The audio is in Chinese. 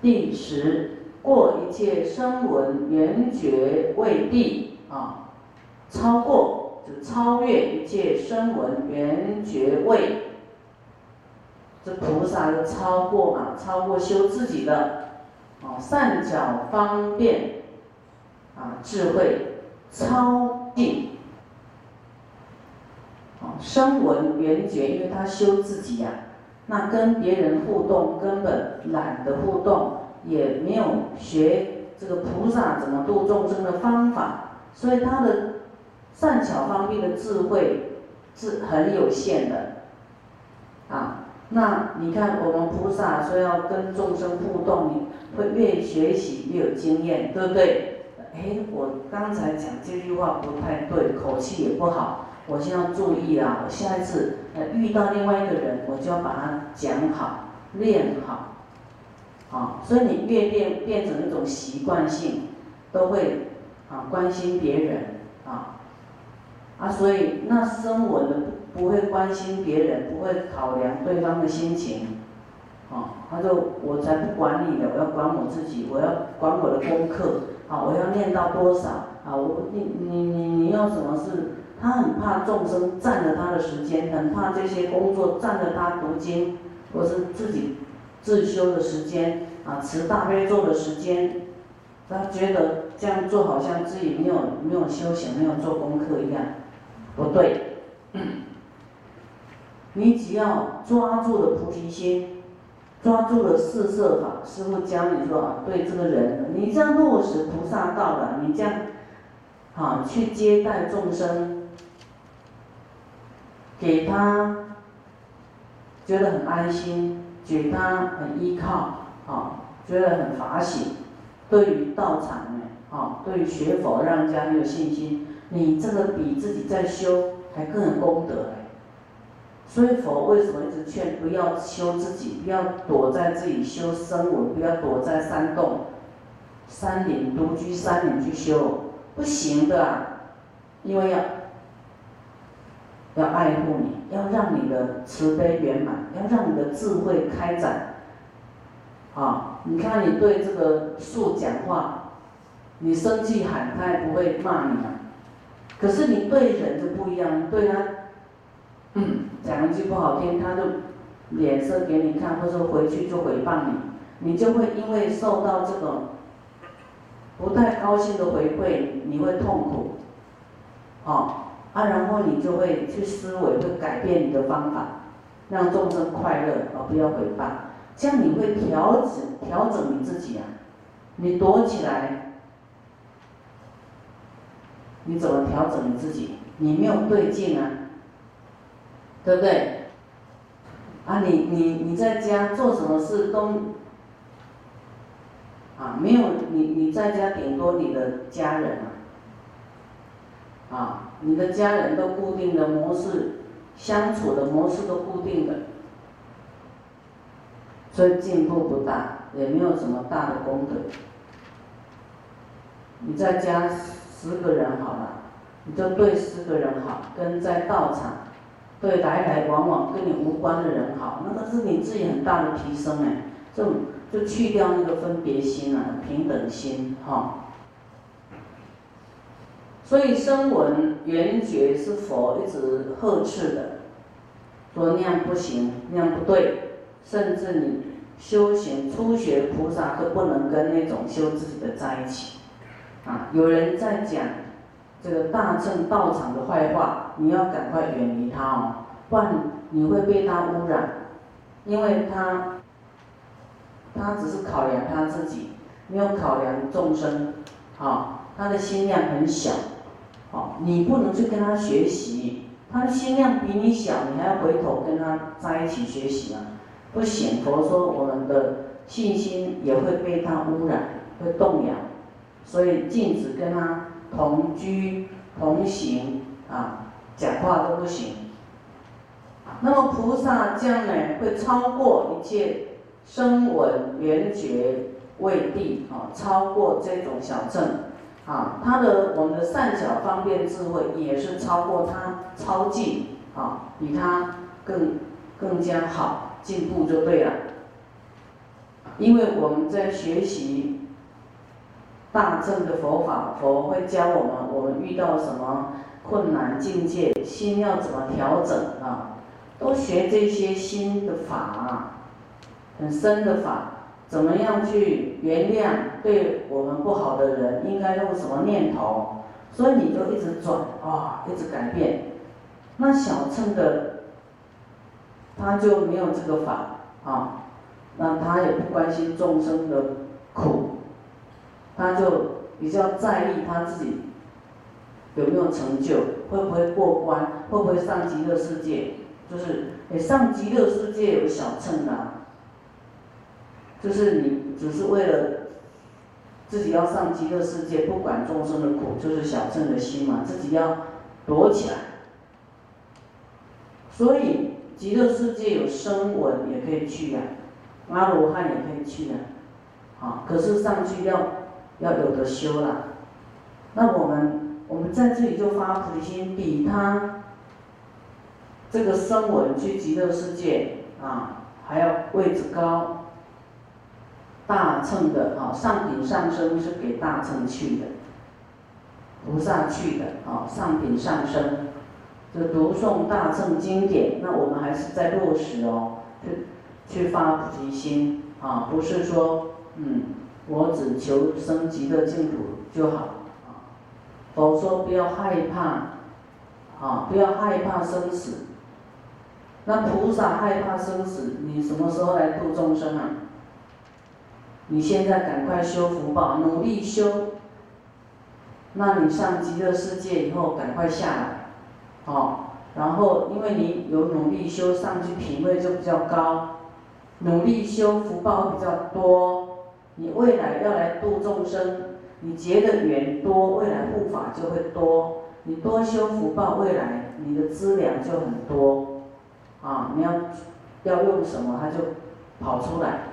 第十，过一切声闻缘觉位地啊，超过就超越一切声闻缘觉位。这菩萨就超过嘛，超过修自己的，哦，善巧方便，啊，智慧超定，哦，声闻缘觉，因为他修自己呀，那跟别人互动根本懒得互动，也没有学这个菩萨怎么度众生的方法，所以他的善巧方便的智慧是很有限的，啊。那你看，我们菩萨说要跟众生互动，你会越学习越有经验，对不对？哎，我刚才讲这句话不太对，口气也不好，我先要注意啊！我下一次呃遇到另外一个人，我就要把它讲好、练好，啊，所以你越练变成一种习惯性，都会啊关心别人啊，啊，所以那生我的。不会关心别人，不会考量对方的心情，啊，他说我才不管你的，我要管我自己，我要管我的功课，啊，我要念到多少，啊，我你你你你要什么事？他很怕众生占了他的时间，很怕这些工作占了他读经或是自己自修的时间，啊，持大悲咒的时间，他觉得这样做好像自己没有没有修行，没有做功课一样，不对。你只要抓住了菩提心，抓住了四摄法，师傅教你说啊，对这个人，你这样落实菩萨道了，你这样，啊，去接待众生，给他觉得很安心，给他很依靠，啊，觉得很法喜，对于道场呢，啊，对于学佛让人家很有信心，你这个比自己在修还更有功德。所以佛为什么一直劝不要修自己，不要躲在自己修声闻，不要躲在山洞、山林独居山林去修，不行的，因为要要爱护你，要让你的慈悲圆满，要让你的智慧开展。啊，你看你对这个树讲话，你生气喊他也不会骂你啊，可是你对人就不一样，对他。嗯，讲一句不好听，他就脸色给你看，或者回去就诽谤你，你就会因为受到这种不太高兴的回馈，你会痛苦，哦，啊，然后你就会去思维，会改变你的方法，让众生快乐，而不要诽谤，这样你会调整调整你自己啊，你躲起来，你怎么调整你自己？你没有对劲啊。对不对？啊，你你你在家做什么事都啊没有你你在家顶多你的家人啊，啊，你的家人都固定的模式，相处的模式都固定的，所以进步不大，也没有什么大的功德。你在家十个人好了，你就对十个人好，跟在道场。对来来往往跟你无关的人好，那个是你自己很大的提升哎，就就去掉那个分别心啊，平等心哈。所以声闻缘觉是佛一直呵斥的，说那样不行，那样不对，甚至你修行初学菩萨都不能跟那种修自己的在一起，啊，有人在讲。这个大乘道场的坏话，你要赶快远离他哦，不然你会被他污染，因为他，他只是考量他自己，没有考量众生，啊，他的心量很小，哦，你不能去跟他学习，他的心量比你小，你还要回头跟他在一起学习啊，不行，佛说我们的信心也会被他污染，会动摇，所以禁止跟他。同居同行啊，讲话都不行。那么菩萨将来会超过一切声闻缘觉位地啊，超过这种小乘啊，他的我们的善巧方便智慧也是超过他超进啊，比他更更加好进步就对了。因为我们在学习大乘的佛法，佛会教我们，我们遇到什么困难境界，心要怎么调整啊？都学这些心的法，很深的法，怎么样去原谅对我们不好的人，应该用什么念头？所以你就一直转啊，一直改变。那小乘的他就没有这个法啊，那他也不关心众生的苦，他就比较在意他自己有没有成就，会不会过关，会不会上极乐世界。就是，诶，上极乐世界有小乘的，就是你只是为了自己要上极乐世界，不管众生的苦，就是小乘的心嘛，自己要躲起来。所以极乐世界有声闻也可以去呀，阿罗汉也可以去呀，啊，可是上去要要有的修啦。那我们我们在这里就发菩提心，比他。这个声闻去极乐世界啊，还要位置高，大乘的啊，上品上升是给大乘去的，菩萨去的啊，上品上升，就读诵大乘经典，那我们还是在落实哦，去去发菩提心啊，不是说嗯，我只求生极乐净土就好啊，否则不要害怕啊，不要害怕生死。那菩萨害怕生死，你什么时候来度众生啊？你现在赶快修福报，努力修。那你上极乐世界以后，赶快下来，哦，然后因为你有努力修，上去品位就比较高，努力修福报比较多，你未来要来度众生，你结的缘多，未来护法就会多，你多修福报，未来你的资粮就很多。啊，你要要用什么，它就跑出来。